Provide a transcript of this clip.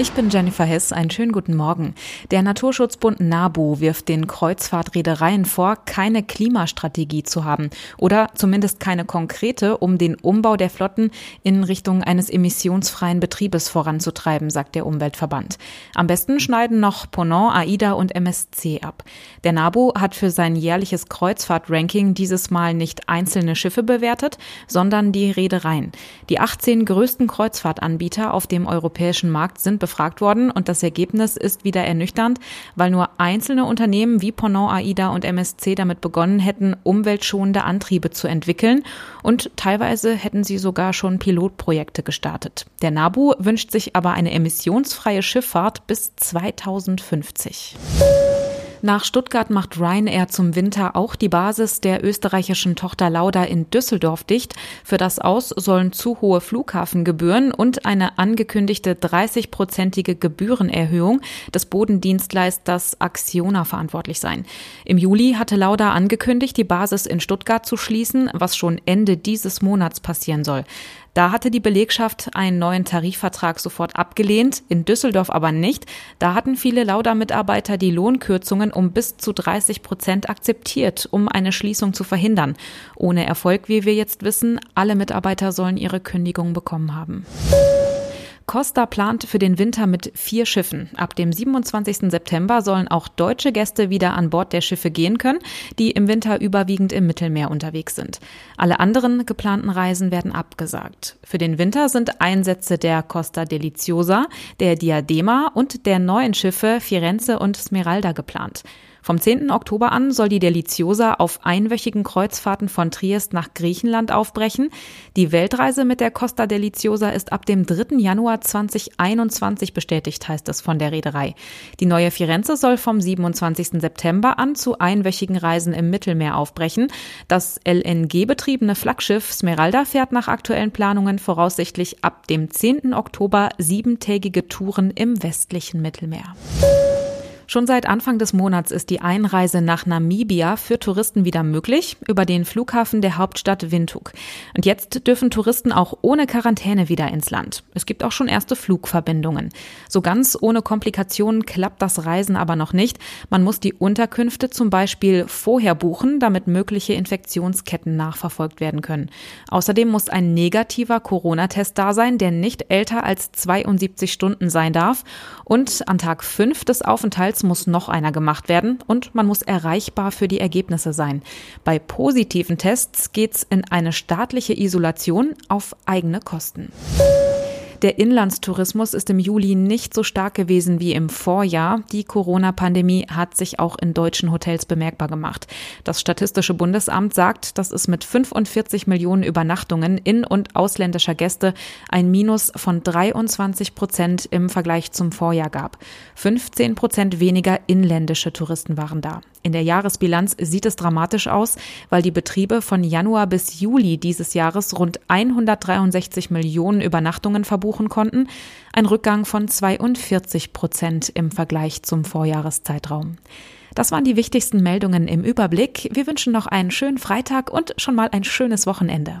Ich bin Jennifer Hess. Einen schönen guten Morgen. Der Naturschutzbund NABU wirft den Kreuzfahrtreedereien vor, keine Klimastrategie zu haben oder zumindest keine konkrete, um den Umbau der Flotten in Richtung eines emissionsfreien Betriebes voranzutreiben, sagt der Umweltverband. Am besten schneiden noch Ponant, AIDA und MSC ab. Der NABU hat für sein jährliches Kreuzfahrtranking dieses Mal nicht einzelne Schiffe bewertet, sondern die Reedereien. Die 18 größten Kreuzfahrtanbieter auf dem europäischen Markt sind befragt worden und das Ergebnis ist wieder ernüchternd, weil nur einzelne Unternehmen wie Ponant, AIDA und MSC damit begonnen hätten, umweltschonende Antriebe zu entwickeln und teilweise hätten sie sogar schon Pilotprojekte gestartet. Der NABU wünscht sich aber eine emissionsfreie Schifffahrt bis 2050. Nach Stuttgart macht Ryanair zum Winter auch die Basis der österreichischen Tochter Lauda in Düsseldorf dicht. Für das Aus sollen zu hohe Flughafengebühren und eine angekündigte 30-prozentige Gebührenerhöhung des Bodendienstleisters Axiona verantwortlich sein. Im Juli hatte Lauda angekündigt, die Basis in Stuttgart zu schließen, was schon Ende dieses Monats passieren soll. Da hatte die Belegschaft einen neuen Tarifvertrag sofort abgelehnt, in Düsseldorf aber nicht. Da hatten viele Lauda-Mitarbeiter die Lohnkürzungen um bis zu 30 Prozent akzeptiert, um eine Schließung zu verhindern. Ohne Erfolg, wie wir jetzt wissen, alle Mitarbeiter sollen ihre Kündigung bekommen haben. Costa plant für den Winter mit vier Schiffen. Ab dem 27. September sollen auch deutsche Gäste wieder an Bord der Schiffe gehen können, die im Winter überwiegend im Mittelmeer unterwegs sind. Alle anderen geplanten Reisen werden abgesagt. Für den Winter sind Einsätze der Costa Deliciosa, der Diadema und der neuen Schiffe Firenze und Smeralda geplant. Vom 10. Oktober an soll die Deliciosa auf einwöchigen Kreuzfahrten von Triest nach Griechenland aufbrechen. Die Weltreise mit der Costa Deliciosa ist ab dem 3. Januar 2021 bestätigt, heißt es von der Reederei. Die neue Firenze soll vom 27. September an zu einwöchigen Reisen im Mittelmeer aufbrechen. Das LNG-betriebene Flaggschiff Smeralda fährt nach aktuellen Planungen voraussichtlich ab dem 10. Oktober siebentägige Touren im westlichen Mittelmeer. Schon seit Anfang des Monats ist die Einreise nach Namibia für Touristen wieder möglich über den Flughafen der Hauptstadt Windhoek. Und jetzt dürfen Touristen auch ohne Quarantäne wieder ins Land. Es gibt auch schon erste Flugverbindungen. So ganz ohne Komplikationen klappt das Reisen aber noch nicht. Man muss die Unterkünfte zum Beispiel vorher buchen, damit mögliche Infektionsketten nachverfolgt werden können. Außerdem muss ein negativer Corona-Test da sein, der nicht älter als 72 Stunden sein darf. Und an Tag 5 des Aufenthalts Jetzt muss noch einer gemacht werden und man muss erreichbar für die Ergebnisse sein. Bei positiven Tests geht's in eine staatliche Isolation auf eigene Kosten. Der Inlandstourismus ist im Juli nicht so stark gewesen wie im Vorjahr. Die Corona-Pandemie hat sich auch in deutschen Hotels bemerkbar gemacht. Das Statistische Bundesamt sagt, dass es mit 45 Millionen Übernachtungen in- und ausländischer Gäste ein Minus von 23 Prozent im Vergleich zum Vorjahr gab. 15 Prozent weniger inländische Touristen waren da. In der Jahresbilanz sieht es dramatisch aus, weil die Betriebe von Januar bis Juli dieses Jahres rund 163 Millionen Übernachtungen verbuchen buchen konnten, ein Rückgang von 42 Prozent im Vergleich zum Vorjahreszeitraum. Das waren die wichtigsten Meldungen im Überblick. Wir wünschen noch einen schönen Freitag und schon mal ein schönes Wochenende.